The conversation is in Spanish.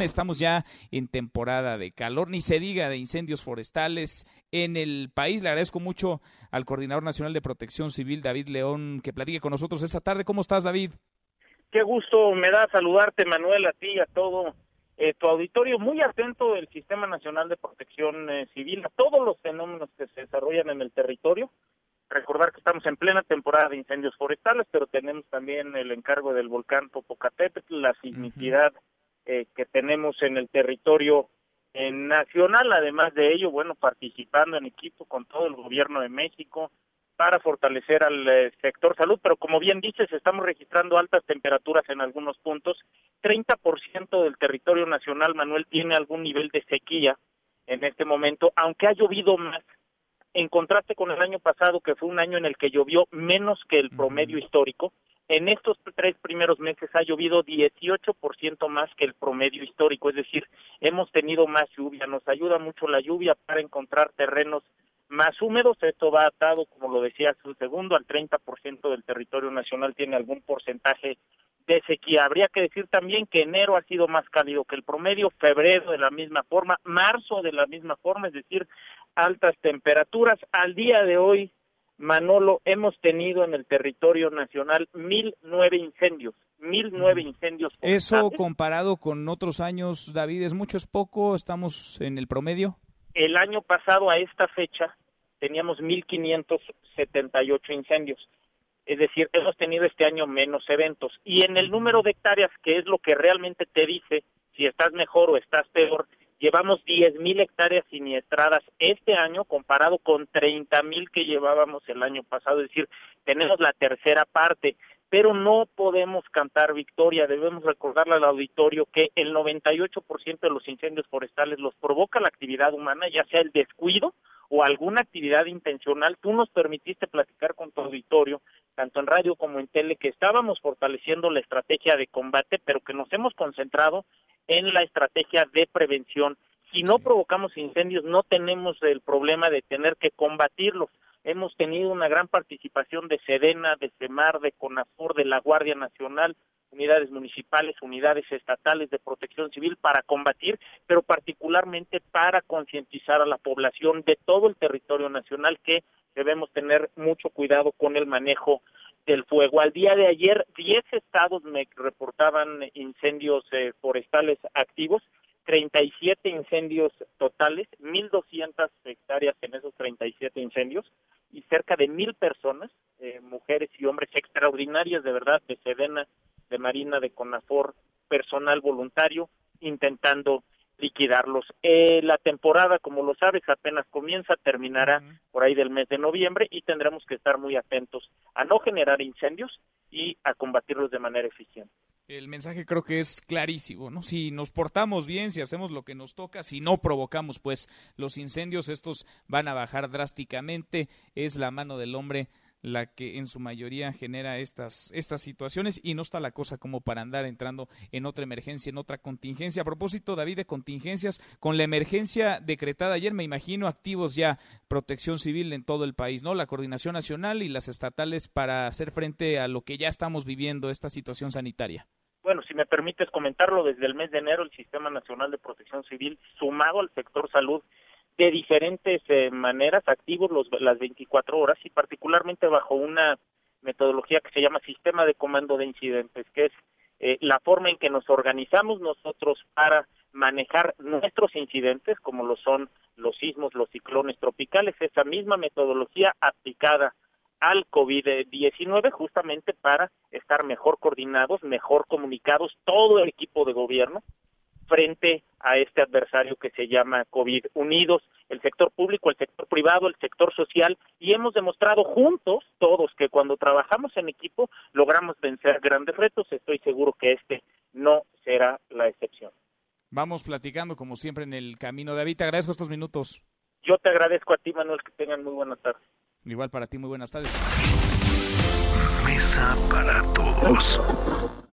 Estamos ya en temporada de calor, ni se diga de incendios forestales en el país. Le agradezco mucho al Coordinador Nacional de Protección Civil, David León, que platique con nosotros esta tarde. ¿Cómo estás, David? Qué gusto me da saludarte, Manuel, a ti y a todo eh, tu auditorio. Muy atento del Sistema Nacional de Protección eh, Civil a todos los fenómenos que se desarrollan en el territorio recordar que estamos en plena temporada de incendios forestales, pero tenemos también el encargo del volcán Popocatépetl, la sismicidad eh, que tenemos en el territorio eh, nacional, además de ello, bueno, participando en equipo con todo el gobierno de México para fortalecer al eh, sector salud, pero como bien dices, estamos registrando altas temperaturas en algunos puntos. 30% del territorio nacional, Manuel, tiene algún nivel de sequía en este momento, aunque ha llovido más en contraste con el año pasado, que fue un año en el que llovió menos que el promedio histórico, en estos tres primeros meses ha llovido 18% más que el promedio histórico, es decir, hemos tenido más lluvia, nos ayuda mucho la lluvia para encontrar terrenos más húmedos, esto va atado, como lo decía hace un segundo, al 30% del territorio nacional tiene algún porcentaje de sequía. Habría que decir también que enero ha sido más cálido que el promedio, febrero de la misma forma, marzo de la misma forma, es decir, altas temperaturas. Al día de hoy, Manolo, hemos tenido en el territorio nacional mil nueve incendios, mil nueve incendios. Eso comparado con otros años, David, ¿es mucho, es poco? ¿Estamos en el promedio? El año pasado a esta fecha teníamos mil quinientos setenta y ocho incendios. Es decir, hemos tenido este año menos eventos. Y en el número de hectáreas, que es lo que realmente te dice si estás mejor o estás peor, llevamos 10.000 hectáreas siniestradas este año comparado con 30.000 que llevábamos el año pasado, es decir, tenemos la tercera parte, pero no podemos cantar victoria, debemos recordarle al auditorio que el 98% de los incendios forestales los provoca la actividad humana, ya sea el descuido o alguna actividad intencional. Tú nos permitiste platicar con tu auditorio, tanto en radio como en tele, que estábamos fortaleciendo la estrategia de combate, pero que nos hemos concentrado en la estrategia de prevención. Si no provocamos incendios, no tenemos el problema de tener que combatirlos. Hemos tenido una gran participación de Sedena, de CEMAR, de CONAFOR, de la Guardia Nacional, unidades municipales, unidades estatales de protección civil para combatir, pero particularmente para concientizar a la población de todo el territorio nacional que debemos tener mucho cuidado con el manejo del fuego. Al día de ayer, 10 estados me reportaban incendios eh, forestales activos, 37 incendios totales, 1.200 hectáreas en esos 37 incendios y cerca de mil personas, eh, mujeres y hombres extraordinarias de verdad, de Sedena, de Marina, de Conafor, personal voluntario, intentando liquidarlos. Eh, la temporada, como lo sabes, apenas comienza, terminará por ahí del mes de noviembre y tendremos que estar muy atentos a no generar incendios y a combatirlos de manera eficiente. El mensaje creo que es clarísimo, ¿no? Si nos portamos bien, si hacemos lo que nos toca, si no provocamos pues los incendios, estos van a bajar drásticamente, es la mano del hombre la que en su mayoría genera estas, estas situaciones y no está la cosa como para andar entrando en otra emergencia, en otra contingencia. A propósito, David, de contingencias, con la emergencia decretada ayer, me imagino activos ya protección civil en todo el país, ¿no? La coordinación nacional y las estatales para hacer frente a lo que ya estamos viviendo, esta situación sanitaria. Bueno, si me permites comentarlo, desde el mes de enero el Sistema Nacional de Protección Civil, sumado al sector salud, de diferentes eh, maneras, activos los, las 24 horas y particularmente bajo una metodología que se llama Sistema de Comando de Incidentes, que es eh, la forma en que nos organizamos nosotros para manejar nuestros incidentes, como lo son los sismos, los ciclones tropicales, esa misma metodología aplicada al COVID-19 justamente para estar mejor coordinados, mejor comunicados, todo el equipo de gobierno, frente a este adversario que se llama COVID, unidos el sector público, el sector privado, el sector social, y hemos demostrado juntos, todos, que cuando trabajamos en equipo logramos vencer grandes retos. Estoy seguro que este no será la excepción. Vamos platicando, como siempre, en el camino. David, te agradezco estos minutos. Yo te agradezco a ti, Manuel, que tengan muy buenas tardes. Igual para ti, muy buenas tardes. Mesa para todos.